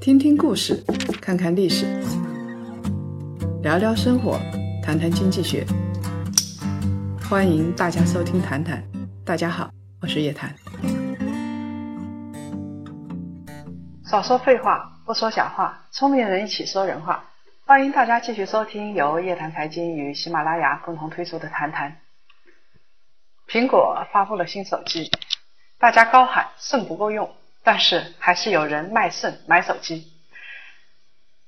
听听故事，看看历史，聊聊生活，谈谈经济学。欢迎大家收听《谈谈》，大家好，我是叶檀。少说废话，不说假话，聪明人一起说人话。欢迎大家继续收听由叶檀财经与喜马拉雅共同推出的《谈谈》。苹果发布了新手机，大家高喊肾不够用，但是还是有人卖肾买手机。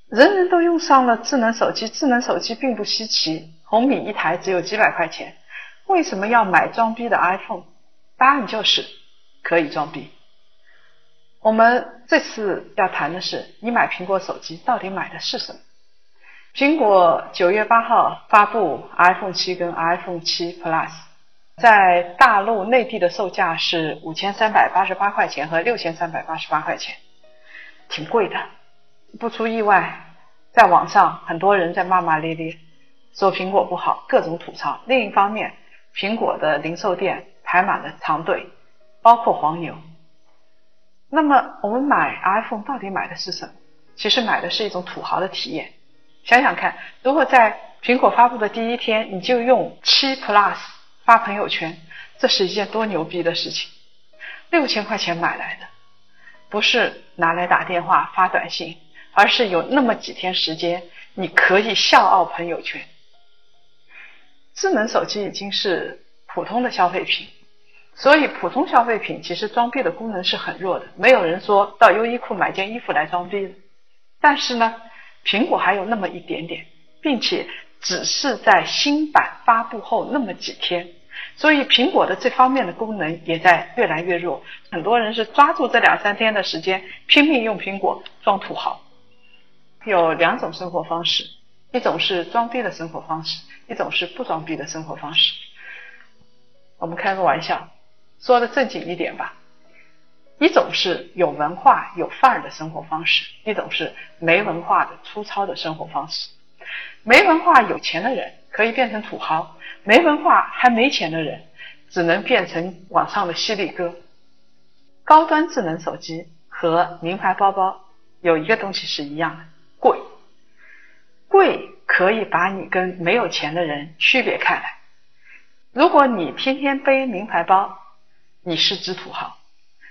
人人都用上了智能手机，智能手机并不稀奇，红米一台只有几百块钱，为什么要买装逼的 iPhone？答案就是可以装逼。我们这次要谈的是，你买苹果手机到底买的是什么？苹果九月八号发布 iPhone 七跟 iPhone 七 Plus，在大陆内地的售价是五千三百八十八块钱和六千三百八十八块钱，挺贵的。不出意外，在网上很多人在骂骂咧咧，说苹果不好，各种吐槽。另一方面，苹果的零售店排满了长队，包括黄牛。那么，我们买 iPhone 到底买的是什么？其实买的是一种土豪的体验。想想看，如果在苹果发布的第一天你就用七 Plus 发朋友圈，这是一件多牛逼的事情！六千块钱买来的，不是拿来打电话发短信，而是有那么几天时间，你可以笑傲朋友圈。智能手机已经是普通的消费品，所以普通消费品其实装逼的功能是很弱的，没有人说到优衣库买件衣服来装逼的。但是呢？苹果还有那么一点点，并且只是在新版发布后那么几天，所以苹果的这方面的功能也在越来越弱。很多人是抓住这两三天的时间，拼命用苹果装土豪。有两种生活方式，一种是装逼的生活方式，一种是不装逼的生活方式。我们开个玩笑，说的正经一点吧。一种是有文化有范儿的生活方式，一种是没文化的粗糙的生活方式。没文化有钱的人可以变成土豪，没文化还没钱的人只能变成网上的犀利哥。高端智能手机和名牌包包有一个东西是一样的，贵。贵可以把你跟没有钱的人区别开来。如果你天天背名牌包，你是只土豪。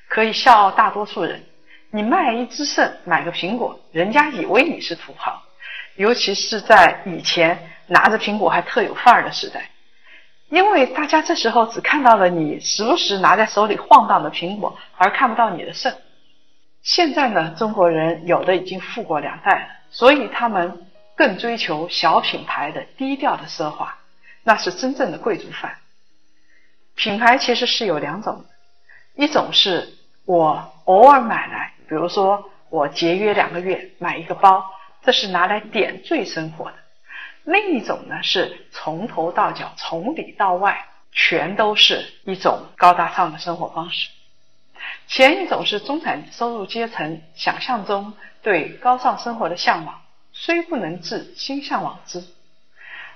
可以笑傲大多数人。你卖一只肾买个苹果，人家以为你是土豪。尤其是在以前拿着苹果还特有范儿的时代，因为大家这时候只看到了你时不时拿在手里晃荡的苹果，而看不到你的肾。现在呢，中国人有的已经富过两代了，所以他们更追求小品牌的低调的奢华，那是真正的贵族范。品牌其实是有两种。一种是我偶尔买来，比如说我节约两个月买一个包，这是拿来点缀生活的；另一种呢是从头到脚、从里到外全都是一种高大上的生活方式。前一种是中产收入阶层想象中对高尚生活的向往，虽不能至，心向往之；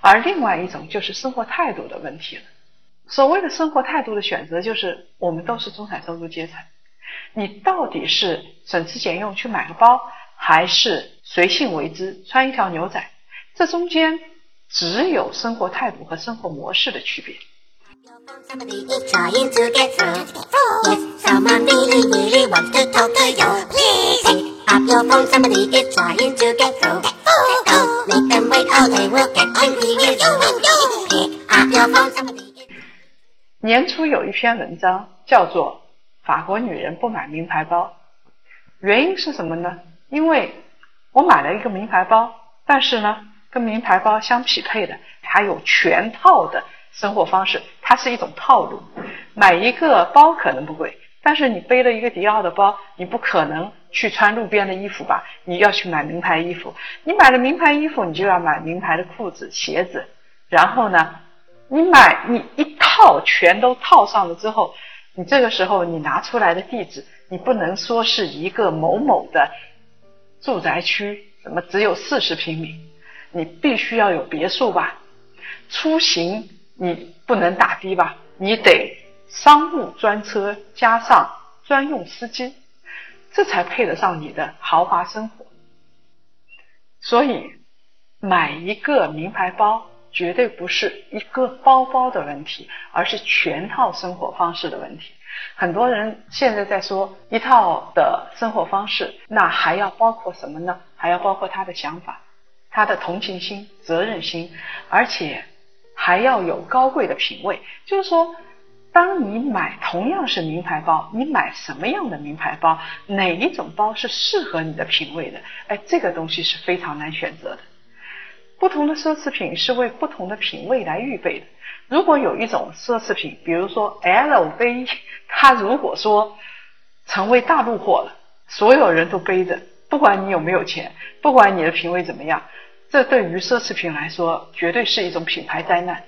而另外一种就是生活态度的问题了。所谓的生活态度的选择，就是我们都是中产收入阶层，你到底是省吃俭用去买个包，还是随性为之穿一条牛仔？这中间只有生活态度和生活模式的区别。年初有一篇文章叫做《法国女人不买名牌包》，原因是什么呢？因为我买了一个名牌包，但是呢，跟名牌包相匹配的还有全套的生活方式，它是一种套路。买一个包可能不贵，但是你背了一个迪奥的包，你不可能去穿路边的衣服吧？你要去买名牌衣服，你买了名牌衣服，你就要买名牌的裤子、鞋子，然后呢？你买你一套全都套上了之后，你这个时候你拿出来的地址，你不能说是一个某某的住宅区，怎么只有四十平米？你必须要有别墅吧？出行你不能打的吧？你得商务专车加上专用司机。这才配得上你的豪华生活。所以，买一个名牌包绝对不是一个包包的问题，而是全套生活方式的问题。很多人现在在说一套的生活方式，那还要包括什么呢？还要包括他的想法、他的同情心、责任心，而且还要有高贵的品味。就是说。当你买同样是名牌包，你买什么样的名牌包？哪一种包是适合你的品味的？哎，这个东西是非常难选择的。不同的奢侈品是为不同的品味来预备的。如果有一种奢侈品，比如说 LV，它如果说成为大陆货了，所有人都背着，不管你有没有钱，不管你的品味怎么样，这对于奢侈品来说，绝对是一种品牌灾难。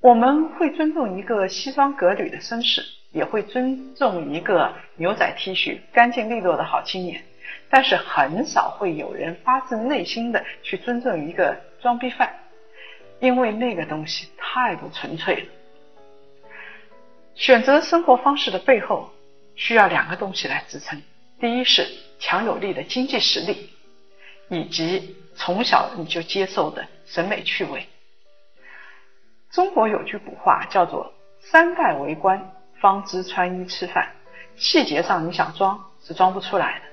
我们会尊重一个西装革履的绅士，也会尊重一个牛仔 T 恤、干净利落的好青年，但是很少会有人发自内心的去尊重一个装逼犯，因为那个东西太不纯粹了。选择生活方式的背后需要两个东西来支撑：第一是强有力的经济实力，以及从小你就接受的审美趣味。中国有句古话叫做“三代为官，方知穿衣吃饭”，细节上你想装是装不出来的。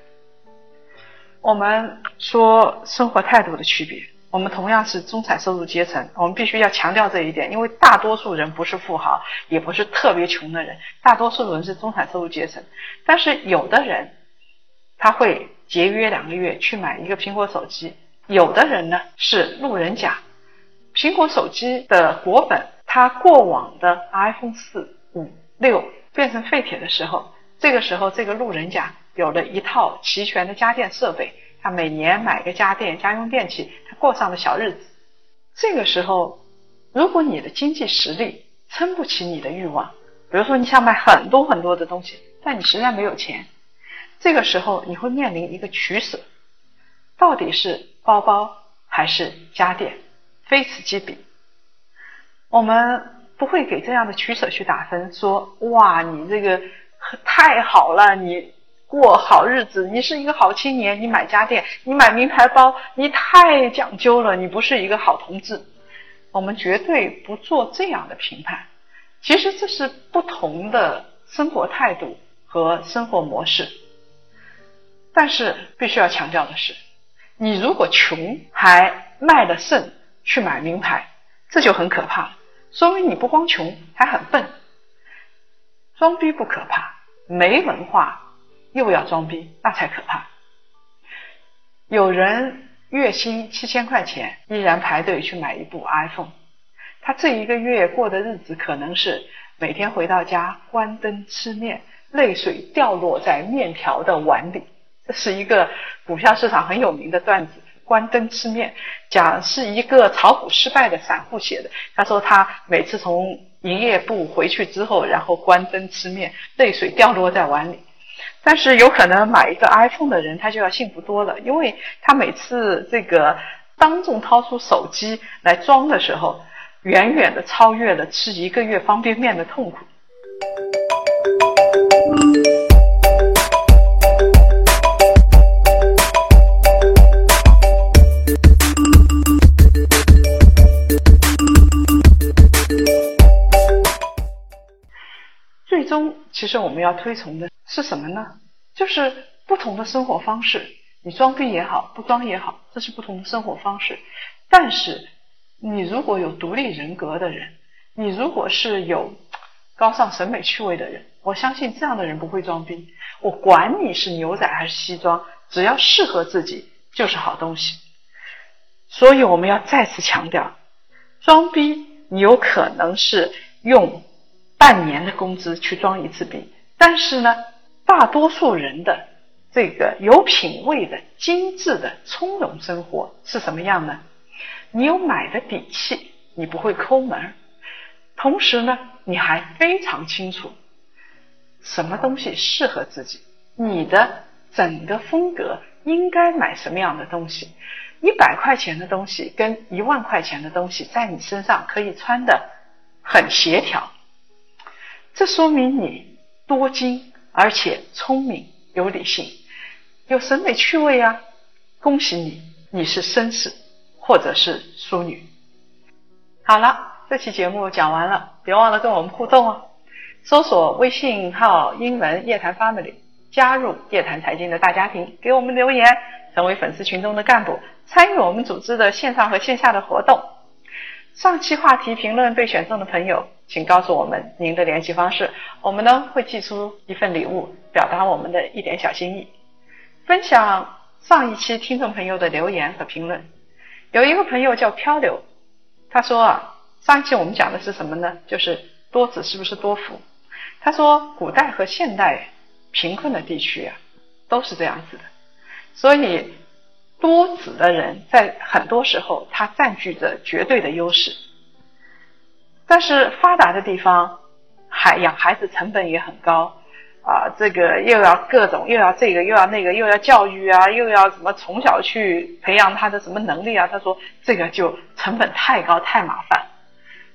我们说生活态度的区别，我们同样是中产收入阶层，我们必须要强调这一点，因为大多数人不是富豪，也不是特别穷的人，大多数人是中产收入阶层。但是有的人他会节约两个月去买一个苹果手机，有的人呢是路人甲。苹果手机的国本，它过往的 iPhone 四、五、六变成废铁的时候，这个时候这个路人甲有了一套齐全的家电设备，他每年买个家电、家用电器，他过上了小日子。这个时候，如果你的经济实力撑不起你的欲望，比如说你想买很多很多的东西，但你实在没有钱，这个时候你会面临一个取舍，到底是包包还是家电？非此即彼，我们不会给这样的取舍去打分，说哇，你这个太好了，你过好日子，你是一个好青年，你买家电，你买名牌包，你太讲究了，你不是一个好同志。我们绝对不做这样的评判。其实这是不同的生活态度和生活模式。但是必须要强调的是，你如果穷还卖了肾。去买名牌，这就很可怕，说明你不光穷，还很笨。装逼不可怕，没文化又要装逼，那才可怕。有人月薪七千块钱，依然排队去买一部 iPhone，他这一个月过的日子可能是每天回到家关灯吃面，泪水掉落在面条的碗里。这是一个股票市场很有名的段子。关灯吃面，讲是一个炒股失败的散户写的。他说他每次从营业部回去之后，然后关灯吃面，泪水掉落在碗里。但是有可能买一个 iPhone 的人，他就要幸福多了，因为他每次这个当众掏出手机来装的时候，远远的超越了吃一个月方便面的痛苦。最终，其实我们要推崇的是什么呢？就是不同的生活方式。你装逼也好，不装也好，这是不同的生活方式。但是，你如果有独立人格的人，你如果是有高尚审美趣味的人，我相信这样的人不会装逼。我管你是牛仔还是西装，只要适合自己就是好东西。所以，我们要再次强调，装逼你有可能是用。半年的工资去装一次逼，但是呢，大多数人的这个有品位的、精致的、从容生活是什么样呢？你有买的底气，你不会抠门，同时呢，你还非常清楚什么东西适合自己，你的整个风格应该买什么样的东西。一百块钱的东西跟一万块钱的东西在你身上可以穿的很协调。这说明你多金而且聪明有理性，有审美趣味啊！恭喜你，你是绅士或者是淑女。好了，这期节目讲完了，别忘了跟我们互动哦。搜索微信号英文夜谈 family，加入夜谈财经的大家庭，给我们留言，成为粉丝群中的干部，参与我们组织的线上和线下的活动。上期话题评论被选中的朋友，请告诉我们您的联系方式，我们呢会寄出一份礼物，表达我们的一点小心意。分享上一期听众朋友的留言和评论，有一个朋友叫漂流，他说啊，上一期我们讲的是什么呢？就是多子是不是多福？他说，古代和现代贫困的地区啊，都是这样子的，所以。多子的人在很多时候，他占据着绝对的优势。但是发达的地方，孩养孩子成本也很高啊，这个又要各种，又要这个，又要那个，又要教育啊，又要什么从小去培养他的什么能力啊？他说这个就成本太高，太麻烦。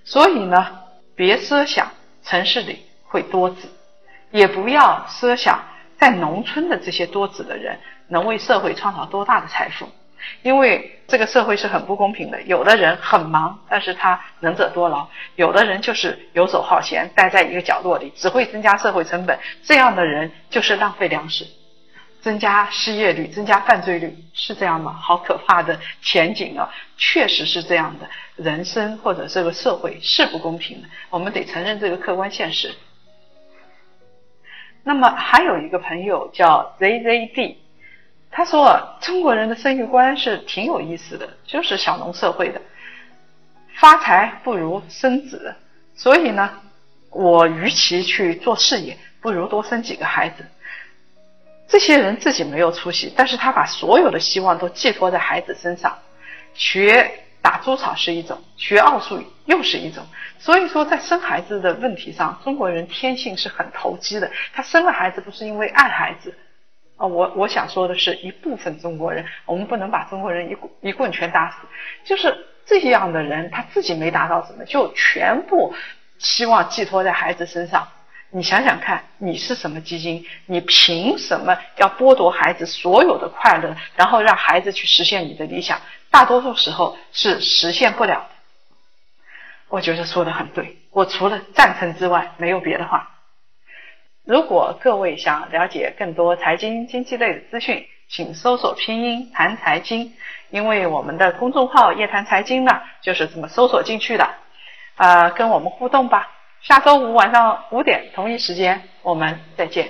所以呢，别设想城市里会多子，也不要设想在农村的这些多子的人。能为社会创造多大的财富？因为这个社会是很不公平的。有的人很忙，但是他能者多劳；有的人就是游手好闲，待在一个角落里，只会增加社会成本。这样的人就是浪费粮食，增加失业率，增加犯罪率，是这样吗？好可怕的前景啊！确实是这样的，人生或者这个社会是不公平的，我们得承认这个客观现实。那么还有一个朋友叫 ZZD。他说：“中国人的生育观是挺有意思的，就是小农社会的，发财不如生子。所以呢，我与其去做事业，不如多生几个孩子。这些人自己没有出息，但是他把所有的希望都寄托在孩子身上。学打猪草是一种，学奥数又是一种。所以说，在生孩子的问题上，中国人天性是很投机的。他生了孩子，不是因为爱孩子。”啊，我我想说的是一部分中国人，我们不能把中国人一棍一棍全打死。就是这样的人，他自己没达到什么，就全部希望寄托在孩子身上。你想想看，你是什么基因？你凭什么要剥夺孩子所有的快乐，然后让孩子去实现你的理想？大多数时候是实现不了的。我觉得说的很对，我除了赞成之外，没有别的话。如果各位想了解更多财经经济类的资讯，请搜索拼音谈财经，因为我们的公众号夜谈财经呢就是这么搜索进去的。啊，跟我们互动吧！下周五晚上五点同一时间，我们再见。